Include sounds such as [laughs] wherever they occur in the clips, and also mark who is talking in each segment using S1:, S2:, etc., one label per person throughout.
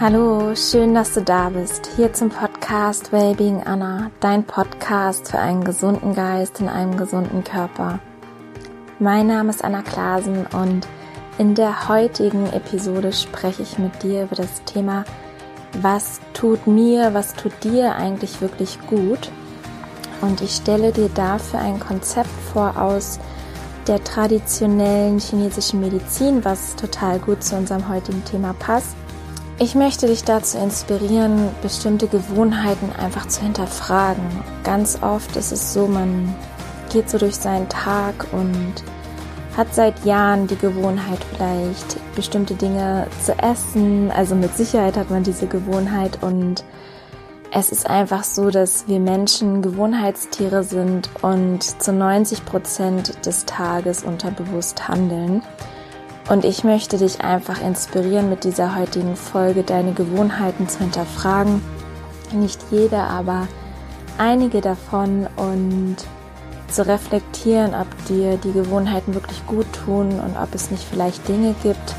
S1: Hallo, schön, dass du da bist. Hier zum Podcast Wellbeing Anna, dein Podcast für einen gesunden Geist in einem gesunden Körper. Mein Name ist Anna Klasen und in der heutigen Episode spreche ich mit dir über das Thema, was tut mir, was tut dir eigentlich wirklich gut? Und ich stelle dir dafür ein Konzept vor aus der traditionellen chinesischen Medizin, was total gut zu unserem heutigen Thema passt ich möchte dich dazu inspirieren, bestimmte Gewohnheiten einfach zu hinterfragen. Ganz oft ist es so, man geht so durch seinen Tag und hat seit Jahren die Gewohnheit vielleicht bestimmte Dinge zu essen. Also mit Sicherheit hat man diese Gewohnheit und es ist einfach so, dass wir Menschen Gewohnheitstiere sind und zu 90 Prozent des Tages unterbewusst handeln. Und ich möchte dich einfach inspirieren, mit dieser heutigen Folge deine Gewohnheiten zu hinterfragen. Nicht jede, aber einige davon und zu reflektieren, ob dir die Gewohnheiten wirklich gut tun und ob es nicht vielleicht Dinge gibt,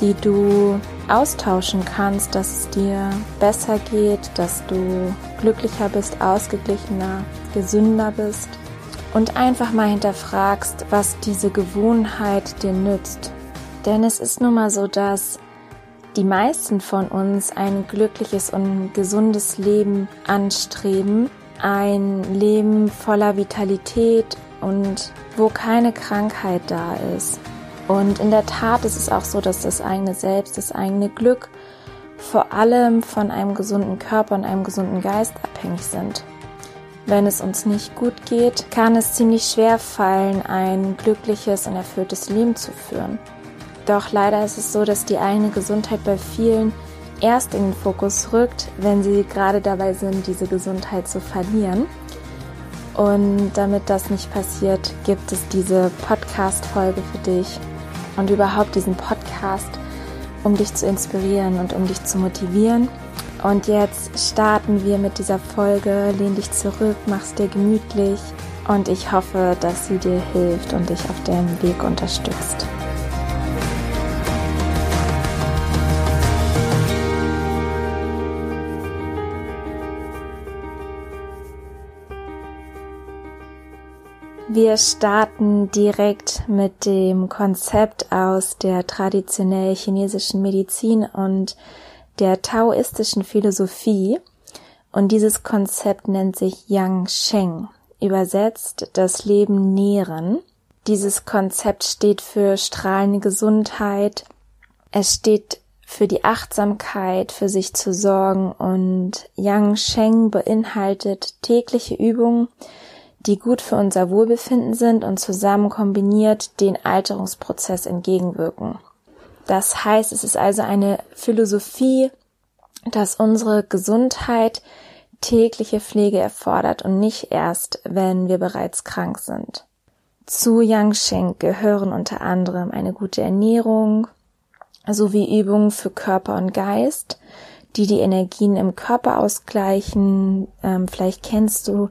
S1: die du austauschen kannst, dass es dir besser geht, dass du glücklicher bist, ausgeglichener, gesünder bist und einfach mal hinterfragst, was diese Gewohnheit dir nützt. Denn es ist nun mal so, dass die meisten von uns ein glückliches und gesundes Leben anstreben, ein Leben voller Vitalität und wo keine Krankheit da ist. Und in der Tat ist es auch so, dass das eigene Selbst, das eigene Glück vor allem von einem gesunden Körper und einem gesunden Geist abhängig sind. Wenn es uns nicht gut geht, kann es ziemlich schwer fallen, ein glückliches und erfülltes Leben zu führen. Doch leider ist es so, dass die eigene Gesundheit bei vielen erst in den Fokus rückt, wenn sie gerade dabei sind, diese Gesundheit zu verlieren. Und damit das nicht passiert, gibt es diese Podcast-Folge für dich und überhaupt diesen Podcast, um dich zu inspirieren und um dich zu motivieren. Und jetzt starten wir mit dieser Folge. Lehn dich zurück, mach's dir gemütlich und ich hoffe, dass sie dir hilft und dich auf deinem Weg unterstützt. Wir starten direkt mit dem Konzept aus der traditionell chinesischen Medizin und der taoistischen Philosophie. Und dieses Konzept nennt sich Yang Sheng, übersetzt das Leben nähren. Dieses Konzept steht für strahlende Gesundheit. Es steht für die Achtsamkeit, für sich zu sorgen und Yang Sheng beinhaltet tägliche Übungen, die gut für unser Wohlbefinden sind und zusammen kombiniert den Alterungsprozess entgegenwirken. Das heißt, es ist also eine Philosophie, dass unsere Gesundheit tägliche Pflege erfordert und nicht erst, wenn wir bereits krank sind. Zu Yangsheng gehören unter anderem eine gute Ernährung sowie Übungen für Körper und Geist, die die Energien im Körper ausgleichen. Ähm, vielleicht kennst du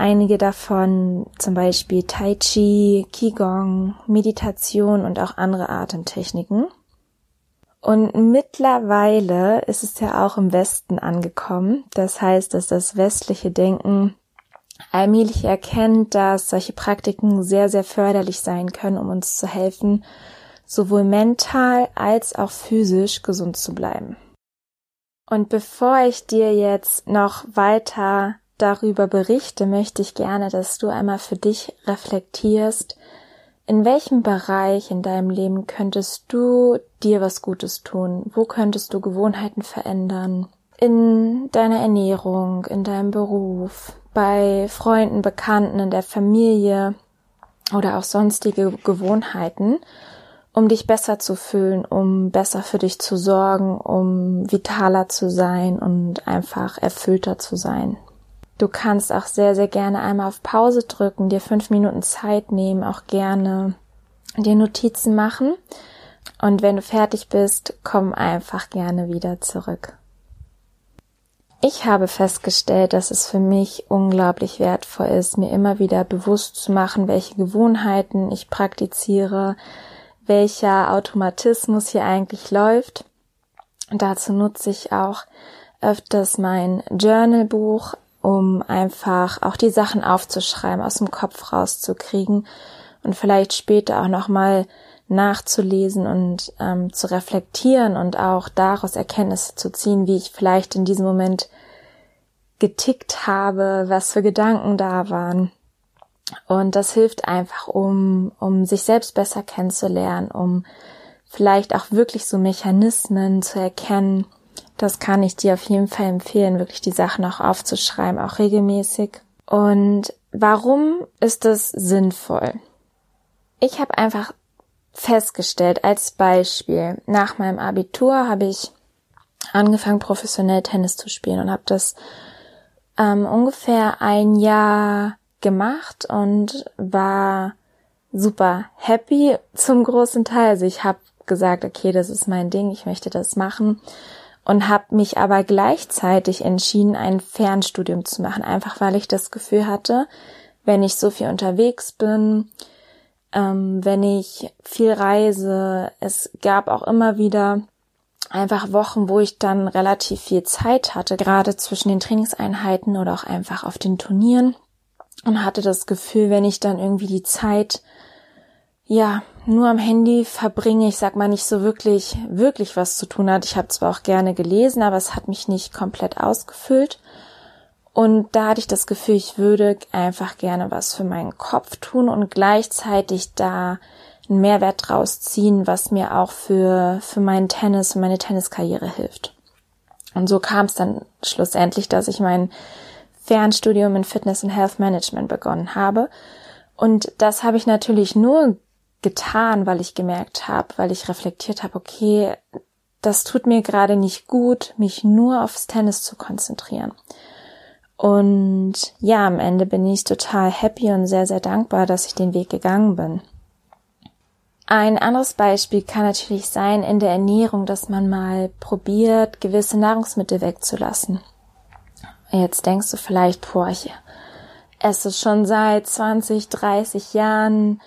S1: Einige davon, zum Beispiel Tai Chi, Qigong, Meditation und auch andere Atemtechniken. Und mittlerweile ist es ja auch im Westen angekommen. Das heißt, dass das westliche Denken allmählich erkennt, dass solche Praktiken sehr, sehr förderlich sein können, um uns zu helfen, sowohl mental als auch physisch gesund zu bleiben. Und bevor ich dir jetzt noch weiter darüber berichte, möchte ich gerne, dass du einmal für dich reflektierst, in welchem Bereich in deinem Leben könntest du dir was Gutes tun? Wo könntest du Gewohnheiten verändern? In deiner Ernährung, in deinem Beruf, bei Freunden, Bekannten, in der Familie oder auch sonstige Gewohnheiten, um dich besser zu fühlen, um besser für dich zu sorgen, um vitaler zu sein und einfach erfüllter zu sein. Du kannst auch sehr, sehr gerne einmal auf Pause drücken, dir fünf Minuten Zeit nehmen, auch gerne dir Notizen machen. Und wenn du fertig bist, komm einfach gerne wieder zurück. Ich habe festgestellt, dass es für mich unglaublich wertvoll ist, mir immer wieder bewusst zu machen, welche Gewohnheiten ich praktiziere, welcher Automatismus hier eigentlich läuft dazu nutze ich auch öfters mein Journalbuch, um einfach auch die Sachen aufzuschreiben, aus dem Kopf rauszukriegen und vielleicht später auch nochmal nachzulesen und ähm, zu reflektieren und auch daraus Erkenntnisse zu ziehen, wie ich vielleicht in diesem Moment getickt habe, was für Gedanken da waren. Und das hilft einfach, um, um sich selbst besser kennenzulernen, um vielleicht auch wirklich so Mechanismen zu erkennen. Das kann ich dir auf jeden Fall empfehlen, wirklich die Sachen auch aufzuschreiben, auch regelmäßig. Und warum ist das sinnvoll? Ich habe einfach festgestellt, als Beispiel, nach meinem Abitur habe ich angefangen, professionell Tennis zu spielen und habe das ähm, ungefähr ein Jahr gemacht und war super happy zum großen Teil. Also ich habe gesagt, okay, das ist mein Ding, ich möchte das machen und habe mich aber gleichzeitig entschieden, ein Fernstudium zu machen, einfach weil ich das Gefühl hatte, wenn ich so viel unterwegs bin, ähm, wenn ich viel reise, es gab auch immer wieder einfach Wochen, wo ich dann relativ viel Zeit hatte, gerade zwischen den Trainingseinheiten oder auch einfach auf den Turnieren und hatte das Gefühl, wenn ich dann irgendwie die Zeit ja nur am Handy verbringe, ich sag mal nicht so wirklich wirklich was zu tun hat. Ich habe zwar auch gerne gelesen, aber es hat mich nicht komplett ausgefüllt. Und da hatte ich das Gefühl, ich würde einfach gerne was für meinen Kopf tun und gleichzeitig da einen Mehrwert draus ziehen, was mir auch für, für meinen Tennis, für meine Tenniskarriere hilft. Und so kam es dann schlussendlich, dass ich mein Fernstudium in Fitness und Health Management begonnen habe. Und das habe ich natürlich nur getan, weil ich gemerkt habe, weil ich reflektiert habe, okay, das tut mir gerade nicht gut, mich nur aufs Tennis zu konzentrieren. Und ja, am Ende bin ich total happy und sehr, sehr dankbar, dass ich den Weg gegangen bin. Ein anderes Beispiel kann natürlich sein in der Ernährung, dass man mal probiert, gewisse Nahrungsmittel wegzulassen. Jetzt denkst du vielleicht, boah, ich esse schon seit 20, 30 Jahren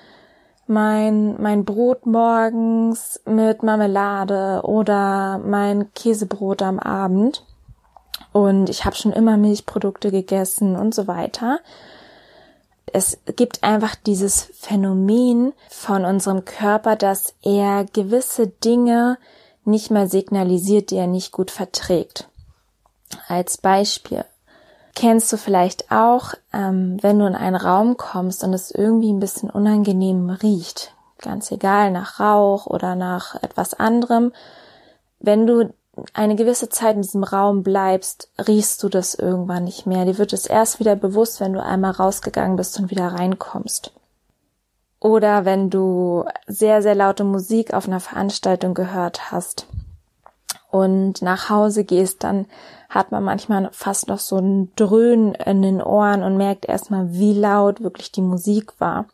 S1: mein, mein Brot morgens mit Marmelade oder mein Käsebrot am Abend. Und ich habe schon immer Milchprodukte gegessen und so weiter es gibt einfach dieses Phänomen von unserem Körper, dass er gewisse Dinge nicht mehr signalisiert, die er nicht gut verträgt. Als Beispiel kennst du vielleicht auch, ähm, wenn du in einen Raum kommst und es irgendwie ein bisschen unangenehm riecht, ganz egal nach Rauch oder nach etwas anderem, wenn du eine gewisse Zeit in diesem Raum bleibst, riechst du das irgendwann nicht mehr. Dir wird es erst wieder bewusst, wenn du einmal rausgegangen bist und wieder reinkommst. Oder wenn du sehr, sehr laute Musik auf einer Veranstaltung gehört hast und nach Hause gehst, dann hat man manchmal fast noch so ein Dröhnen in den Ohren und merkt erstmal, wie laut wirklich die Musik war.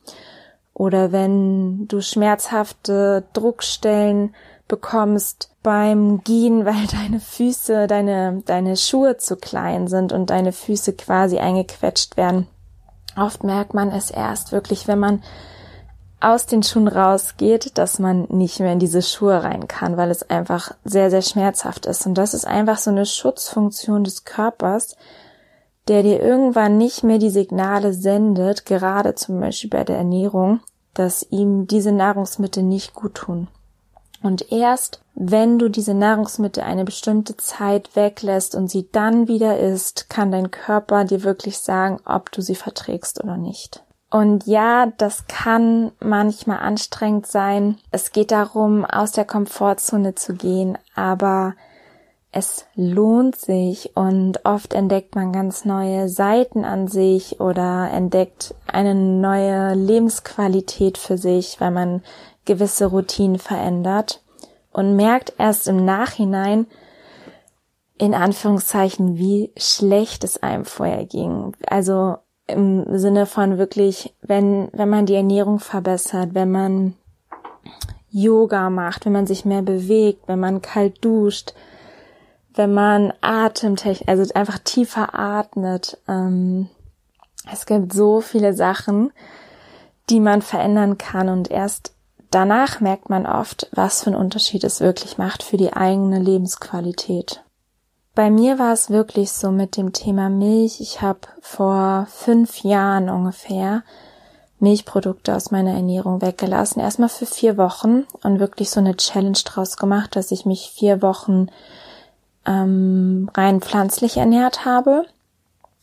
S1: Oder wenn du schmerzhafte Druckstellen bekommst beim Gehen, [laughs] weil deine Füße, deine, deine Schuhe zu klein sind und deine Füße quasi eingequetscht werden. Oft merkt man es erst wirklich, wenn man aus den Schuhen rausgeht, dass man nicht mehr in diese Schuhe rein kann, weil es einfach sehr, sehr schmerzhaft ist. Und das ist einfach so eine Schutzfunktion des Körpers, der dir irgendwann nicht mehr die Signale sendet, gerade zum Beispiel bei der Ernährung, dass ihm diese Nahrungsmittel nicht gut tun. Und erst wenn du diese Nahrungsmittel eine bestimmte Zeit weglässt und sie dann wieder isst, kann dein Körper dir wirklich sagen, ob du sie verträgst oder nicht. Und ja, das kann manchmal anstrengend sein. Es geht darum, aus der Komfortzone zu gehen, aber es lohnt sich und oft entdeckt man ganz neue Seiten an sich oder entdeckt eine neue Lebensqualität für sich, weil man gewisse Routinen verändert und merkt erst im Nachhinein, in Anführungszeichen, wie schlecht es einem vorher ging. Also im Sinne von wirklich, wenn, wenn man die Ernährung verbessert, wenn man Yoga macht, wenn man sich mehr bewegt, wenn man kalt duscht, wenn man Atemtechnik, also einfach tiefer atmet. Ähm, es gibt so viele Sachen, die man verändern kann und erst danach merkt man oft, was für einen Unterschied es wirklich macht für die eigene Lebensqualität. Bei mir war es wirklich so mit dem Thema Milch. Ich habe vor fünf Jahren ungefähr Milchprodukte aus meiner Ernährung weggelassen. Erstmal für vier Wochen und wirklich so eine Challenge draus gemacht, dass ich mich vier Wochen ähm, rein pflanzlich ernährt habe.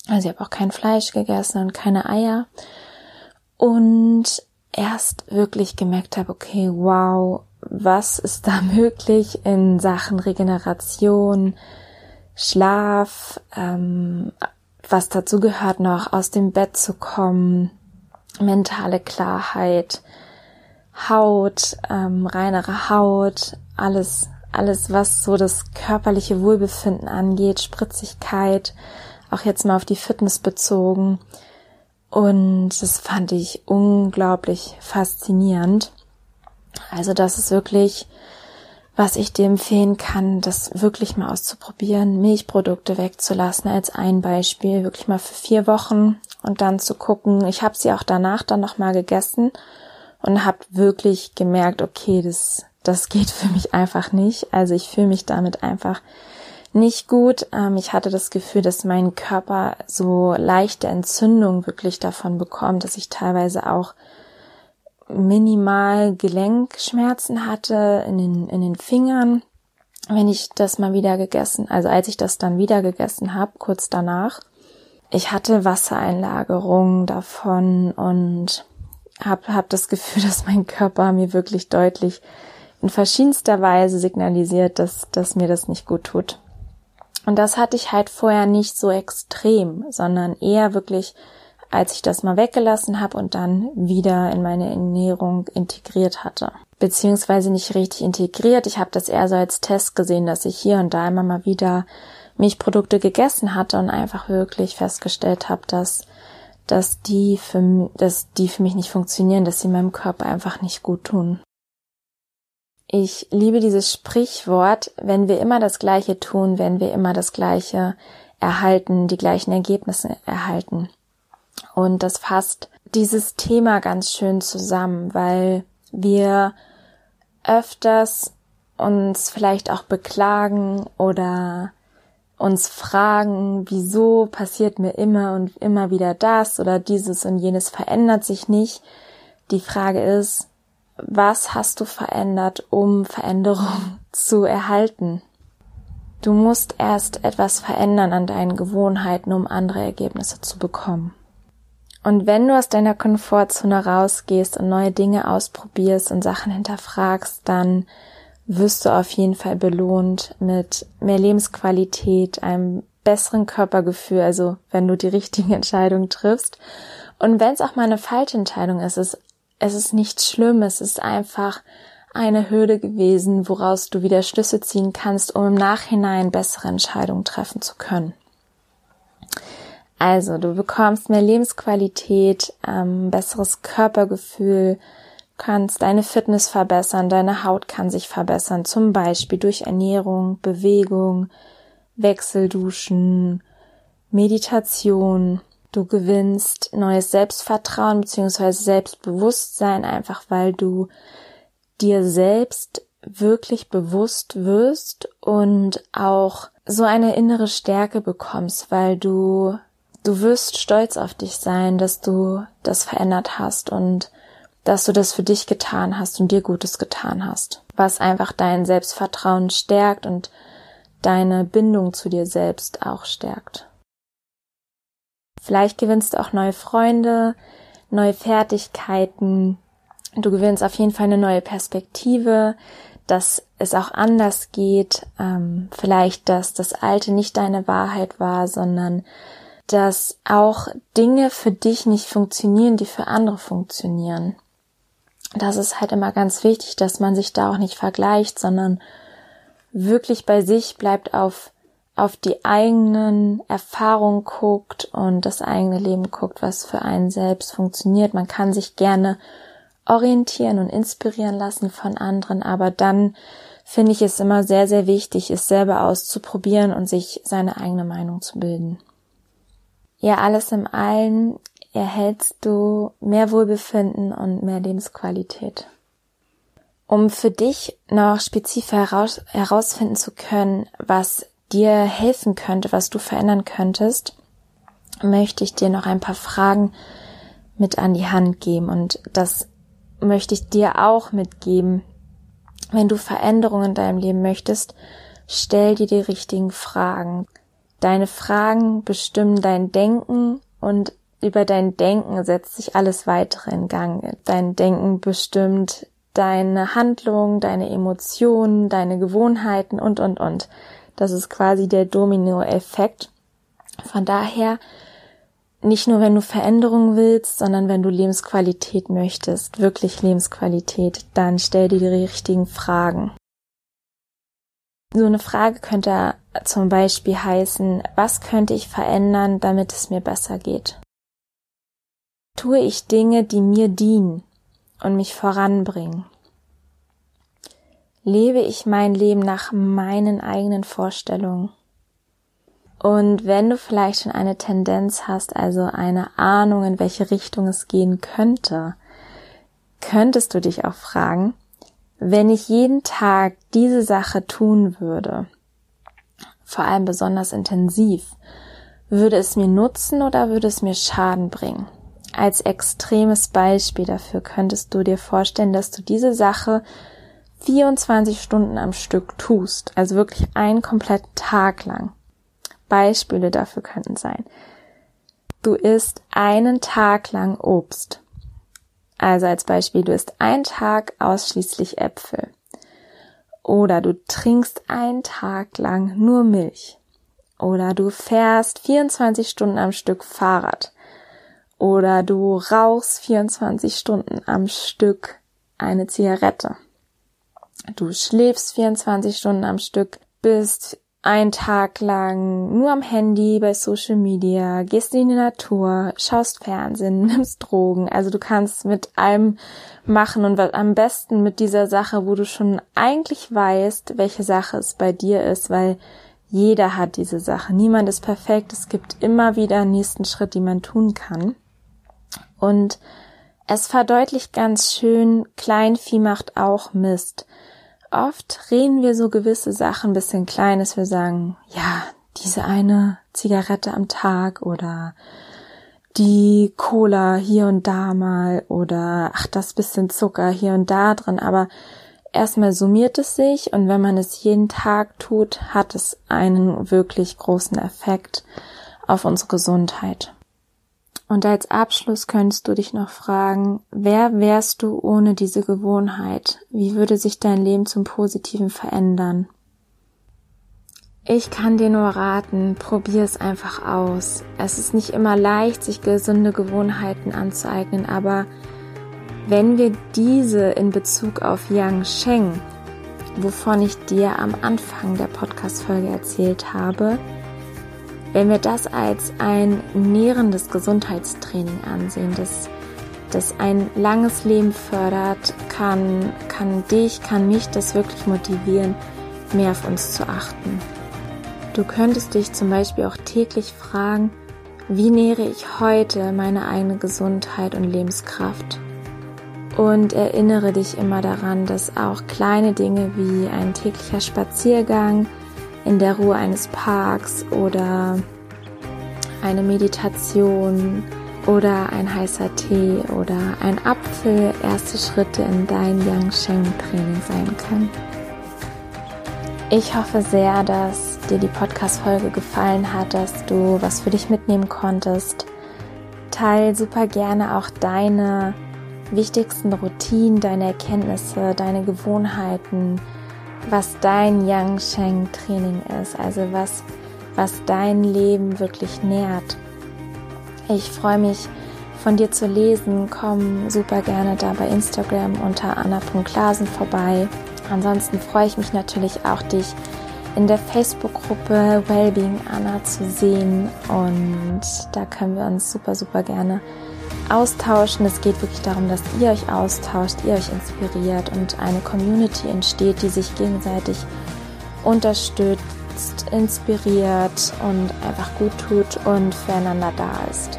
S1: Also ich habe auch kein Fleisch gegessen und keine Eier. Und erst wirklich gemerkt habe, okay, wow, was ist da [laughs] möglich in Sachen Regeneration, Schlaf, ähm, was dazu gehört noch, aus dem Bett zu kommen, mentale Klarheit, Haut, ähm, reinere Haut, alles, alles, was so das körperliche Wohlbefinden angeht, Spritzigkeit, auch jetzt mal auf die Fitness bezogen. Und das fand ich unglaublich faszinierend. Also das ist wirklich, was ich dir empfehlen kann, das wirklich mal auszuprobieren, Milchprodukte wegzulassen als ein Beispiel, wirklich mal für vier Wochen und dann zu gucken. Ich habe sie auch danach dann nochmal gegessen und habe wirklich gemerkt, okay, das, das geht für mich einfach nicht. Also ich fühle mich damit einfach nicht gut. Ähm, ich hatte das Gefühl, dass mein Körper so leichte Entzündung wirklich davon bekommt, dass ich teilweise auch minimal Gelenkschmerzen hatte in den, in den Fingern, wenn ich das mal wieder gegessen, also als ich das dann wieder gegessen habe, kurz danach. Ich hatte Wassereinlagerungen davon und habe hab das [laughs] Gefühl, dass mein Körper mir wirklich deutlich in verschiedenster Weise signalisiert, dass, dass mir das nicht gut tut. Und das hatte ich halt vorher nicht so extrem, sondern eher wirklich, als ich das mal weggelassen habe und dann wieder in meine Ernährung integriert hatte. Beziehungsweise nicht richtig integriert. Ich habe das eher so als Test gesehen, dass ich hier und da immer mal wieder Milchprodukte gegessen hatte und einfach wirklich festgestellt habe, dass dass die für dass die für mich nicht funktionieren, dass sie meinem Körper einfach nicht gut tun. Ich liebe dieses Sprichwort, wenn wir immer das Gleiche tun, wenn wir immer das Gleiche erhalten, die gleichen Ergebnisse erhalten. Und das fasst dieses Thema ganz schön zusammen, weil wir öfters uns vielleicht auch beklagen oder uns fragen, wieso passiert mir immer und immer wieder das oder dieses und jenes verändert sich nicht. Die Frage ist, was hast du verändert, um Veränderung [laughs] zu erhalten? Du musst erst etwas verändern an deinen Gewohnheiten, um andere Ergebnisse zu bekommen. Und wenn du aus deiner Komfortzone rausgehst und neue Dinge ausprobierst und Sachen hinterfragst, dann wirst du auf jeden Fall belohnt mit mehr Lebensqualität, einem besseren Körpergefühl, also wenn du die richtigen [laughs] Entscheidungen triffst. Und wenn es auch mal eine falsche Entscheidung ist, ist es ist nichts Schlimmes, es ist einfach eine Hürde gewesen, woraus du wieder Schlüsse ziehen kannst, um im Nachhinein bessere Entscheidungen treffen zu können. Also, du bekommst mehr Lebensqualität, ähm, besseres Körpergefühl, kannst deine Fitness verbessern, deine Haut kann sich verbessern, zum Beispiel durch Ernährung, Bewegung, Wechselduschen, Meditation, Du gewinnst neues Selbstvertrauen bzw. Selbstbewusstsein, einfach weil du dir selbst wirklich bewusst wirst und auch so eine innere Stärke bekommst, weil du du wirst stolz auf dich sein, dass du das verändert hast und dass du das für dich getan hast und dir Gutes getan hast, was einfach dein Selbstvertrauen stärkt und deine Bindung zu dir selbst auch stärkt. Vielleicht gewinnst du auch neue Freunde, neue Fertigkeiten. Du gewinnst auf jeden Fall eine neue Perspektive, dass es auch anders geht. Ähm, vielleicht, dass das Alte nicht deine Wahrheit war, sondern dass auch Dinge für dich nicht funktionieren, die für andere funktionieren. Das ist halt immer ganz wichtig, dass man sich da auch nicht vergleicht, sondern wirklich bei sich bleibt auf auf die eigenen Erfahrungen guckt und das eigene Leben guckt, was für einen selbst funktioniert. Man kann sich gerne orientieren und inspirieren lassen von anderen, aber dann finde ich es immer sehr, sehr wichtig, es selber auszuprobieren und sich seine eigene Meinung zu bilden. Ja, alles im Allen erhältst du mehr Wohlbefinden und mehr Lebensqualität. Um für dich noch spezifisch heraus, herausfinden zu können, was dir helfen könnte, was du verändern könntest, möchte ich dir noch ein paar Fragen mit an die Hand geben. Und das möchte ich dir auch mitgeben. Wenn du Veränderungen in deinem Leben möchtest, stell dir die richtigen Fragen. Deine Fragen bestimmen dein Denken und über dein Denken setzt sich alles weitere in Gang. Dein Denken bestimmt deine Handlung, deine Emotionen, deine Gewohnheiten und, und, und. Das ist quasi der Domino-Effekt. Von daher, nicht nur wenn du Veränderungen willst, sondern wenn du Lebensqualität möchtest, wirklich Lebensqualität, dann stell dir die richtigen Fragen. So eine Frage könnte zum Beispiel heißen, was könnte ich verändern, damit es mir besser geht? Tue ich Dinge, die mir dienen und mich voranbringen? Lebe ich mein Leben nach meinen eigenen Vorstellungen? Und wenn du vielleicht schon eine Tendenz hast, also eine Ahnung, in welche Richtung es gehen könnte, könntest du dich auch fragen, wenn ich jeden Tag diese Sache tun würde, vor allem besonders intensiv, würde es mir nutzen oder würde es mir Schaden bringen? Als extremes Beispiel dafür könntest du dir vorstellen, dass du diese Sache 24 Stunden am Stück tust, also wirklich einen kompletten Tag lang. Beispiele dafür könnten sein. Du isst einen Tag lang Obst. Also als Beispiel, du isst einen Tag ausschließlich Äpfel. Oder du trinkst einen Tag lang nur Milch. Oder du fährst 24 Stunden am Stück Fahrrad. Oder du rauchst 24 Stunden am Stück eine Zigarette. Du schläfst 24 Stunden am Stück, bist einen Tag lang nur am Handy bei Social Media, gehst in die Natur, schaust Fernsehen, [laughs] nimmst Drogen. Also du kannst mit allem machen und am besten mit dieser Sache, wo du schon eigentlich weißt, welche Sache es bei dir ist, weil jeder hat diese Sache. Niemand ist perfekt. Es gibt immer wieder einen nächsten Schritt, den man tun kann. Und es verdeutlicht ganz schön, Kleinvieh macht auch Mist oft reden wir so gewisse Sachen ein bisschen klein, dass wir sagen, ja, diese eine Zigarette am Tag oder die Cola hier und da mal oder ach, das bisschen Zucker hier und da drin, aber erstmal summiert es sich und wenn man es jeden Tag tut, hat es einen wirklich großen Effekt auf unsere Gesundheit. Und als Abschluss könntest du dich noch fragen, wer wärst du ohne diese Gewohnheit? Wie würde sich dein Leben zum Positiven verändern? Ich kann dir nur raten, probier es einfach aus. Es ist nicht immer leicht, sich gesunde Gewohnheiten anzueignen, aber wenn wir diese in Bezug auf Yang Sheng, wovon ich dir am Anfang der Podcast-Folge erzählt habe, wenn wir das als ein nährendes Gesundheitstraining ansehen, das, das ein langes Leben fördert, kann, kann dich, kann mich das wirklich motivieren, mehr auf uns zu achten. Du könntest dich zum Beispiel auch täglich fragen, wie nähere ich heute meine eigene Gesundheit und Lebenskraft? Und erinnere dich immer daran, dass auch kleine Dinge wie ein täglicher Spaziergang, in der Ruhe eines Parks oder eine Meditation oder ein heißer Tee oder ein Apfel erste Schritte in dein Yang Sheng Training sein können. Ich hoffe sehr, dass dir die Podcast-Folge gefallen hat, dass du was für dich mitnehmen konntest. Teil super gerne auch deine wichtigsten Routinen, deine Erkenntnisse, deine Gewohnheiten, was dein Yang Sheng Training ist, also was, was dein Leben wirklich nährt. Ich freue mich, von dir zu lesen. Komm super gerne da bei Instagram unter anna.klasen vorbei. Ansonsten freue ich mich natürlich auch, dich in der Facebook-Gruppe Wellbeing Anna zu sehen. Und da können wir uns super, super gerne austauschen. Es geht wirklich darum, dass ihr euch austauscht, ihr euch inspiriert und eine Community entsteht, die sich gegenseitig unterstützt, inspiriert und einfach gut tut und füreinander da ist.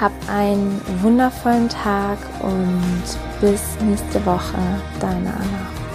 S1: Hab einen wundervollen Tag und bis nächste Woche, deine Anna.